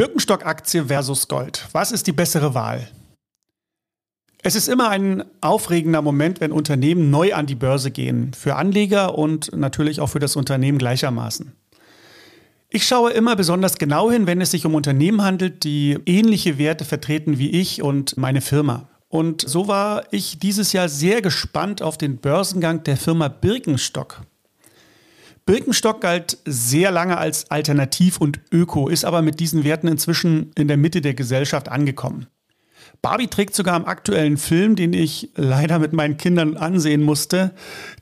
Birkenstock-Aktie versus Gold. Was ist die bessere Wahl? Es ist immer ein aufregender Moment, wenn Unternehmen neu an die Börse gehen. Für Anleger und natürlich auch für das Unternehmen gleichermaßen. Ich schaue immer besonders genau hin, wenn es sich um Unternehmen handelt, die ähnliche Werte vertreten wie ich und meine Firma. Und so war ich dieses Jahr sehr gespannt auf den Börsengang der Firma Birkenstock. Birkenstock galt sehr lange als alternativ und öko, ist aber mit diesen Werten inzwischen in der Mitte der Gesellschaft angekommen. Barbie trägt sogar im aktuellen Film, den ich leider mit meinen Kindern ansehen musste,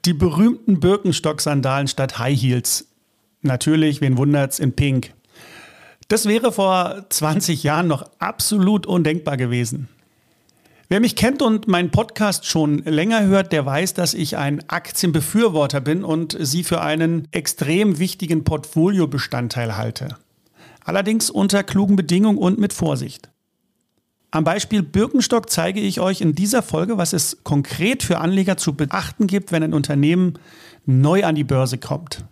die berühmten Birkenstock-Sandalen statt High Heels. Natürlich, wen wundert's, in Pink. Das wäre vor 20 Jahren noch absolut undenkbar gewesen. Wer mich kennt und meinen Podcast schon länger hört, der weiß, dass ich ein Aktienbefürworter bin und sie für einen extrem wichtigen Portfoliobestandteil halte. Allerdings unter klugen Bedingungen und mit Vorsicht. Am Beispiel Birkenstock zeige ich euch in dieser Folge, was es konkret für Anleger zu beachten gibt, wenn ein Unternehmen neu an die Börse kommt.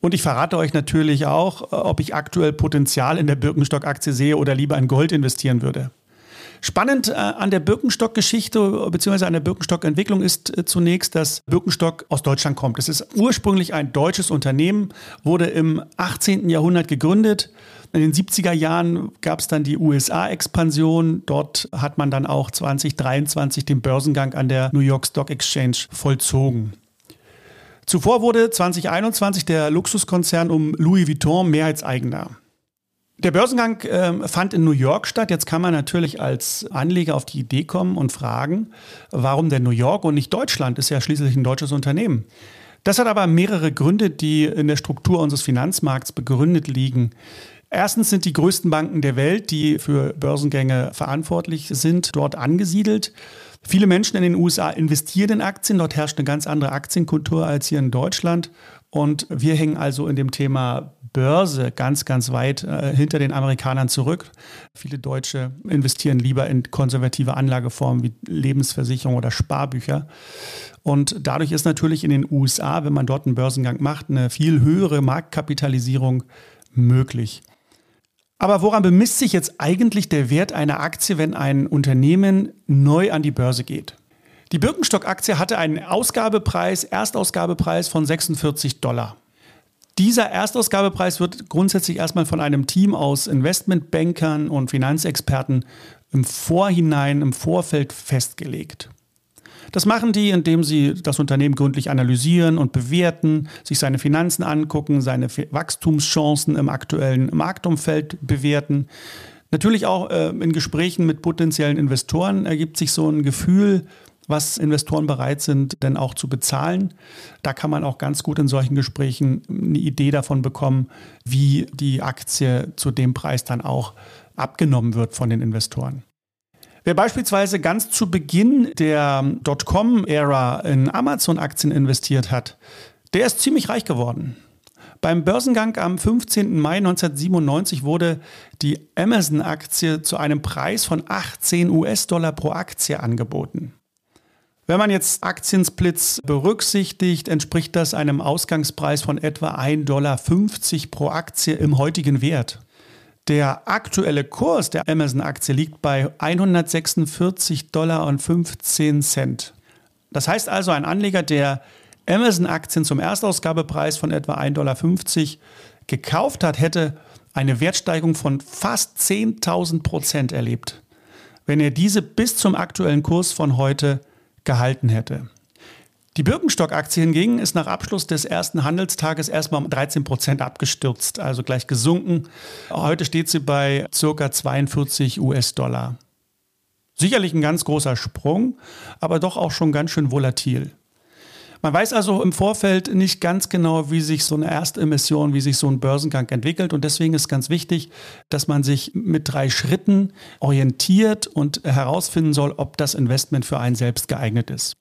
Und ich verrate euch natürlich auch, ob ich aktuell Potenzial in der Birkenstock-Aktie sehe oder lieber in Gold investieren würde. Spannend äh, an der Birkenstock-Geschichte bzw. an der Birkenstock-Entwicklung ist äh, zunächst, dass Birkenstock aus Deutschland kommt. Es ist ursprünglich ein deutsches Unternehmen, wurde im 18. Jahrhundert gegründet. In den 70er Jahren gab es dann die USA-Expansion. Dort hat man dann auch 2023 den Börsengang an der New York Stock Exchange vollzogen. Zuvor wurde 2021 der Luxuskonzern um Louis Vuitton Mehrheitseigner. Der Börsengang äh, fand in New York statt. Jetzt kann man natürlich als Anleger auf die Idee kommen und fragen, warum denn New York und nicht Deutschland? Ist ja schließlich ein deutsches Unternehmen. Das hat aber mehrere Gründe, die in der Struktur unseres Finanzmarkts begründet liegen. Erstens sind die größten Banken der Welt, die für Börsengänge verantwortlich sind, dort angesiedelt. Viele Menschen in den USA investieren in Aktien. Dort herrscht eine ganz andere Aktienkultur als hier in Deutschland. Und wir hängen also in dem Thema Börse ganz, ganz weit äh, hinter den Amerikanern zurück. Viele Deutsche investieren lieber in konservative Anlageformen wie Lebensversicherung oder Sparbücher. Und dadurch ist natürlich in den USA, wenn man dort einen Börsengang macht, eine viel höhere Marktkapitalisierung möglich. Aber woran bemisst sich jetzt eigentlich der Wert einer Aktie, wenn ein Unternehmen neu an die Börse geht? Die Birkenstock-Aktie hatte einen Ausgabepreis, Erstausgabepreis von 46 Dollar. Dieser Erstausgabepreis wird grundsätzlich erstmal von einem Team aus Investmentbankern und Finanzexperten im Vorhinein, im Vorfeld festgelegt. Das machen die, indem sie das Unternehmen gründlich analysieren und bewerten, sich seine Finanzen angucken, seine Wachstumschancen im aktuellen Marktumfeld bewerten. Natürlich auch äh, in Gesprächen mit potenziellen Investoren ergibt sich so ein Gefühl, was Investoren bereit sind, denn auch zu bezahlen. Da kann man auch ganz gut in solchen Gesprächen eine Idee davon bekommen, wie die Aktie zu dem Preis dann auch abgenommen wird von den Investoren. Wer beispielsweise ganz zu Beginn der Dotcom-Ära in Amazon-Aktien investiert hat, der ist ziemlich reich geworden. Beim Börsengang am 15. Mai 1997 wurde die Amazon-Aktie zu einem Preis von 18 US-Dollar pro Aktie angeboten. Wenn man jetzt Aktiensplits berücksichtigt, entspricht das einem Ausgangspreis von etwa 1,50 Dollar pro Aktie im heutigen Wert. Der aktuelle Kurs der Amazon-Aktie liegt bei 146 Dollar und 15 Cent. Das heißt also, ein Anleger, der Amazon-Aktien zum Erstausgabepreis von etwa 1,50 Dollar gekauft hat, hätte eine Wertsteigerung von fast 10.000 Prozent erlebt, wenn er diese bis zum aktuellen Kurs von heute gehalten hätte. Die Birkenstock-Aktie hingegen ist nach Abschluss des ersten Handelstages erstmal um 13 Prozent abgestürzt, also gleich gesunken. Heute steht sie bei ca. 42 US-Dollar. Sicherlich ein ganz großer Sprung, aber doch auch schon ganz schön volatil. Man weiß also im Vorfeld nicht ganz genau, wie sich so eine Erstemission, wie sich so ein Börsengang entwickelt. Und deswegen ist ganz wichtig, dass man sich mit drei Schritten orientiert und herausfinden soll, ob das Investment für einen selbst geeignet ist.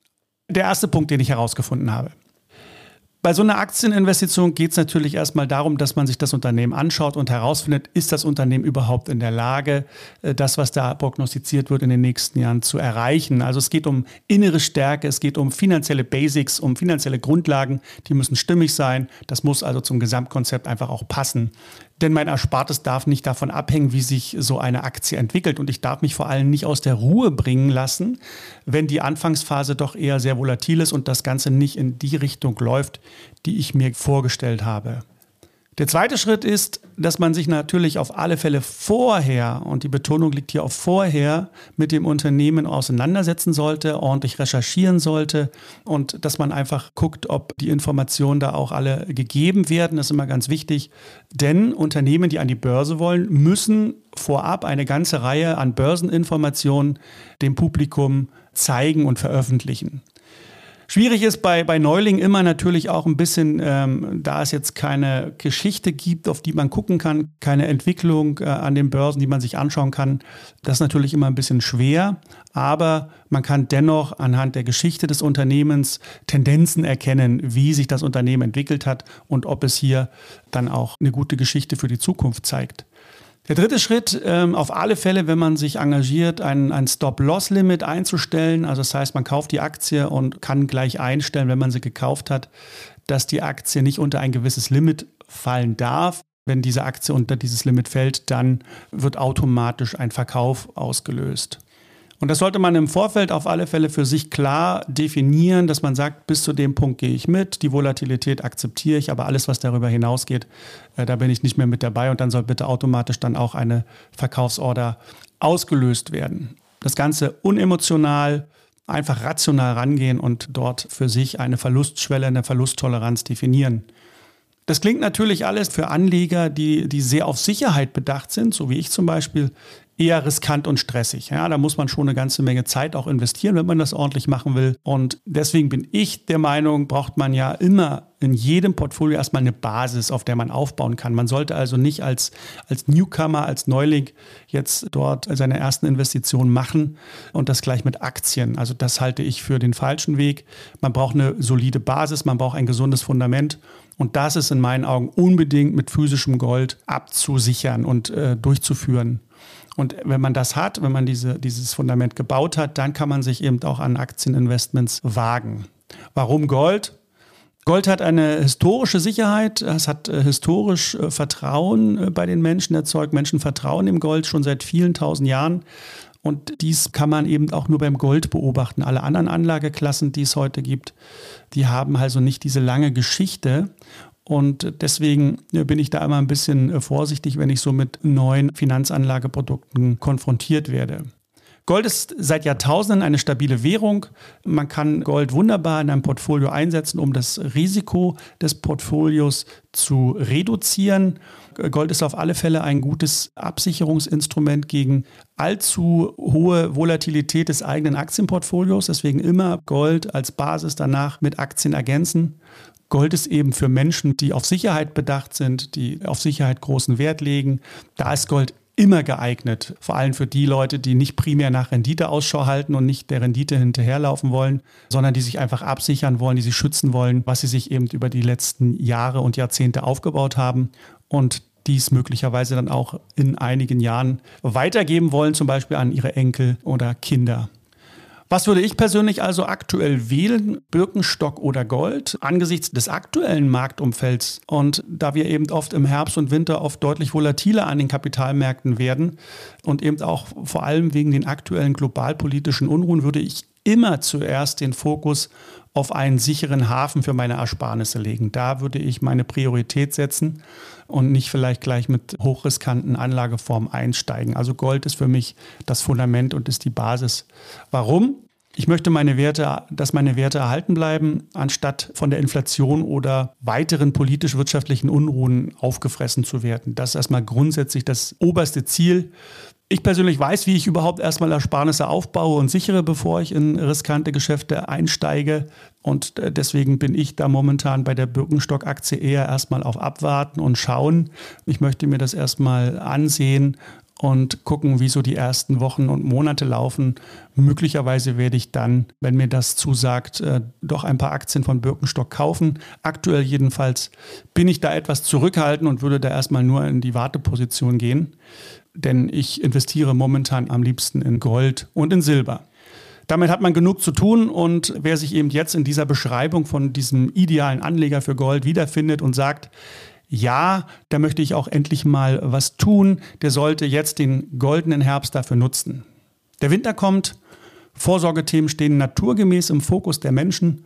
Der erste Punkt, den ich herausgefunden habe. Bei so einer Aktieninvestition geht es natürlich erstmal darum, dass man sich das Unternehmen anschaut und herausfindet, ist das Unternehmen überhaupt in der Lage, äh, das, was da prognostiziert wird, in den nächsten Jahren zu erreichen. Also es geht um innere Stärke, es geht um finanzielle Basics, um finanzielle Grundlagen, die müssen stimmig sein. Das muss also zum Gesamtkonzept einfach auch passen. Denn mein Erspartes darf nicht davon abhängen, wie sich so eine Aktie entwickelt. Und ich darf mich vor allem nicht aus der Ruhe bringen lassen, wenn die Anfangsphase doch eher sehr volatil ist und das Ganze nicht in die Richtung läuft, die ich mir vorgestellt habe. Der zweite Schritt ist, dass man sich natürlich auf alle Fälle vorher, und die Betonung liegt hier auf vorher, mit dem Unternehmen auseinandersetzen sollte, ordentlich recherchieren sollte und dass man einfach guckt, ob die Informationen da auch alle gegeben werden. Das ist immer ganz wichtig, denn Unternehmen, die an die Börse wollen, müssen vorab eine ganze Reihe an Börseninformationen dem Publikum zeigen und veröffentlichen. Schwierig ist bei, bei Neuling immer natürlich auch ein bisschen, ähm, da es jetzt keine Geschichte gibt, auf die man gucken kann, keine Entwicklung äh, an den Börsen, die man sich anschauen kann. Das ist natürlich immer ein bisschen schwer, aber man kann dennoch anhand der Geschichte des Unternehmens Tendenzen erkennen, wie sich das Unternehmen entwickelt hat und ob es hier dann auch eine gute Geschichte für die Zukunft zeigt. Der dritte Schritt, ähm, auf alle Fälle, wenn man sich engagiert, ein, ein Stop-Loss-Limit einzustellen. Also das heißt, man kauft die Aktie und kann gleich einstellen, wenn man sie gekauft hat, dass die Aktie nicht unter ein gewisses Limit fallen darf. Wenn diese Aktie unter dieses Limit fällt, dann wird automatisch ein Verkauf ausgelöst. Und das sollte man im Vorfeld auf alle Fälle für sich klar definieren, dass man sagt, bis zu dem Punkt gehe ich mit, die Volatilität akzeptiere ich, aber alles, was darüber hinausgeht, äh, da bin ich nicht mehr mit dabei und dann soll bitte automatisch dann auch eine Verkaufsorder ausgelöst werden. Das Ganze unemotional, einfach rational rangehen und dort für sich eine Verlustschwelle, eine Verlusttoleranz definieren. Das klingt natürlich alles für Anleger, die, die sehr auf Sicherheit bedacht sind, so wie ich zum Beispiel, eher riskant und stressig. Ja, da muss man schon eine ganze Menge Zeit auch investieren, wenn man das ordentlich machen will. Und deswegen bin ich der Meinung, braucht man ja immer in jedem Portfolio erstmal eine Basis, auf der man aufbauen kann. Man sollte also nicht als, als Newcomer, als Neuling jetzt dort seine ersten Investitionen machen und das gleich mit Aktien. Also das halte ich für den falschen Weg. Man braucht eine solide Basis, man braucht ein gesundes Fundament. Und das ist in meinen Augen unbedingt mit physischem Gold abzusichern und äh, durchzuführen. Und wenn man das hat, wenn man diese, dieses Fundament gebaut hat, dann kann man sich eben auch an Aktieninvestments wagen. Warum Gold? Gold hat eine historische Sicherheit, es hat äh, historisch äh, Vertrauen äh, bei den Menschen erzeugt. Menschen vertrauen im Gold schon seit vielen tausend Jahren. Und dies kann man eben auch nur beim Gold beobachten. Alle anderen Anlageklassen, die es heute gibt, die haben also nicht diese lange Geschichte. Und deswegen bin ich da immer ein bisschen vorsichtig, wenn ich so mit neuen Finanzanlageprodukten konfrontiert werde. Gold ist seit Jahrtausenden eine stabile Währung. Man kann Gold wunderbar in einem Portfolio einsetzen, um das Risiko des Portfolios zu reduzieren. Gold ist auf alle Fälle ein gutes Absicherungsinstrument gegen allzu hohe Volatilität des eigenen Aktienportfolios. Deswegen immer Gold als Basis danach mit Aktien ergänzen. Gold ist eben für Menschen, die auf Sicherheit bedacht sind, die auf Sicherheit großen Wert legen. Da ist Gold immer geeignet, vor allem für die Leute, die nicht primär nach Rendite Ausschau halten und nicht der Rendite hinterherlaufen wollen, sondern die sich einfach absichern wollen, die sich schützen wollen, was sie sich eben über die letzten Jahre und Jahrzehnte aufgebaut haben und dies möglicherweise dann auch in einigen Jahren weitergeben wollen, zum Beispiel an ihre Enkel oder Kinder. Was würde ich persönlich also aktuell wählen? Birkenstock oder Gold? Angesichts des aktuellen Marktumfelds und da wir eben oft im Herbst und Winter oft deutlich volatiler an den Kapitalmärkten werden und eben auch vor allem wegen den aktuellen globalpolitischen Unruhen würde ich immer zuerst den Fokus auf einen sicheren Hafen für meine Ersparnisse legen. Da würde ich meine Priorität setzen und nicht vielleicht gleich mit hochriskanten Anlageformen einsteigen. Also Gold ist für mich das Fundament und ist die Basis. Warum? Ich möchte meine Werte, dass meine Werte erhalten bleiben, anstatt von der Inflation oder weiteren politisch-wirtschaftlichen Unruhen aufgefressen zu werden. Das ist erstmal grundsätzlich das oberste Ziel. Ich persönlich weiß, wie ich überhaupt erstmal Ersparnisse aufbaue und sichere, bevor ich in riskante Geschäfte einsteige. Und äh, deswegen bin ich da momentan bei der Birkenstock-Aktie eher erstmal auf Abwarten und schauen. Ich möchte mir das erstmal ansehen und gucken, wie so die ersten Wochen und Monate laufen. Möglicherweise werde ich dann, wenn mir das zusagt, äh, doch ein paar Aktien von Birkenstock kaufen. Aktuell jedenfalls bin ich da etwas zurückhaltend und würde da erstmal nur in die Warteposition gehen denn ich investiere momentan am liebsten in Gold und in Silber. Damit hat man genug zu tun und wer sich eben jetzt in dieser Beschreibung von diesem idealen Anleger für Gold wiederfindet und sagt, ja, da möchte ich auch endlich mal was tun, der sollte jetzt den goldenen Herbst dafür nutzen. Der Winter kommt, Vorsorgethemen stehen naturgemäß im Fokus der Menschen.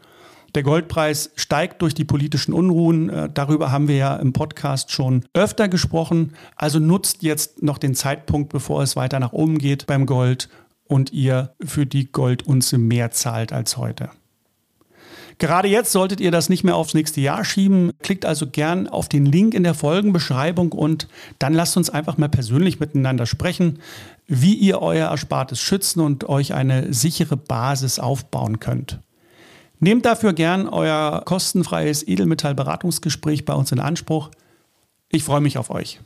Der Goldpreis steigt durch die politischen Unruhen. Äh, darüber haben wir ja im Podcast schon öfter gesprochen. Also nutzt jetzt noch den Zeitpunkt, bevor es weiter nach oben geht beim Gold und ihr für die Goldunze mehr zahlt als heute. Gerade jetzt solltet ihr das nicht mehr aufs nächste Jahr schieben. Klickt also gern auf den Link in der Folgenbeschreibung und dann lasst uns einfach mal persönlich miteinander sprechen, wie ihr euer Erspartes schützen und euch eine sichere Basis aufbauen könnt. Nehmt dafür gern euer kostenfreies Edelmetallberatungsgespräch bei uns in Anspruch. Ich freue mich auf euch.